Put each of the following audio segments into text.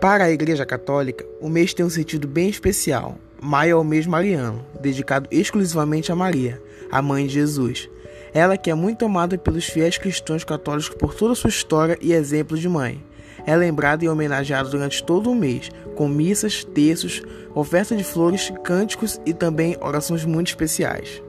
Para a Igreja Católica, o mês tem um sentido bem especial. Maio é o mês mariano, dedicado exclusivamente a Maria, a mãe de Jesus. Ela que é muito amada pelos fiéis cristãos católicos por toda a sua história e exemplo de mãe. É lembrada e homenageada durante todo o mês, com missas, terços, oferta de flores, cânticos e também orações muito especiais.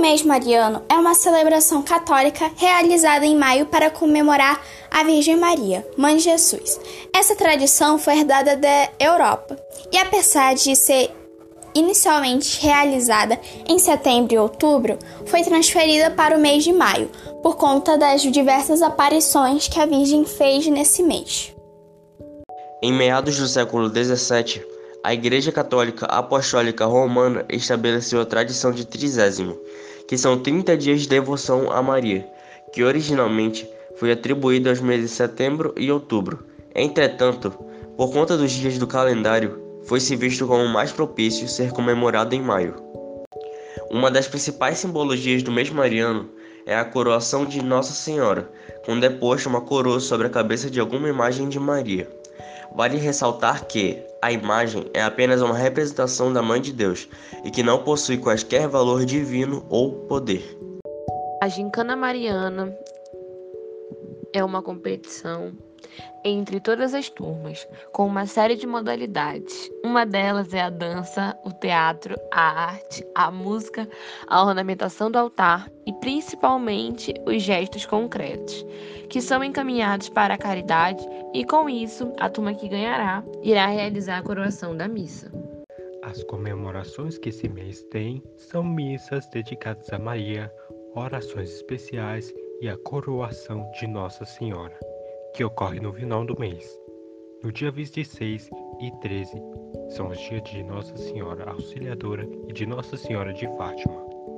O mês mariano é uma celebração católica realizada em maio para comemorar a Virgem Maria, Mãe de Jesus. Essa tradição foi herdada da Europa e, apesar de ser inicialmente realizada em setembro e outubro, foi transferida para o mês de maio, por conta das diversas aparições que a Virgem fez nesse mês. Em meados do século XVII, a Igreja Católica Apostólica Romana estabeleceu a tradição de trizésimo, que são 30 dias de devoção a Maria, que originalmente foi atribuído aos meses de setembro e outubro. Entretanto, por conta dos dias do calendário, foi-se visto como mais propício ser comemorado em maio. Uma das principais simbologias do mês mariano é a coroação de Nossa Senhora, quando é posta uma coroa sobre a cabeça de alguma imagem de Maria. Vale ressaltar que a imagem é apenas uma representação da Mãe de Deus e que não possui quaisquer valor divino ou poder. A gincana mariana é uma competição entre todas as turmas, com uma série de modalidades. Uma delas é a dança, o teatro, a arte, a música, a ornamentação do altar e principalmente os gestos concretos, que são encaminhados para a caridade, e com isso, a turma que ganhará irá realizar a coroação da missa. As comemorações que esse mês tem são missas dedicadas a Maria, orações especiais e a coroação de Nossa Senhora que ocorre no final do mês. No dia 26 e 13 são os dias de Nossa Senhora Auxiliadora e de Nossa Senhora de Fátima.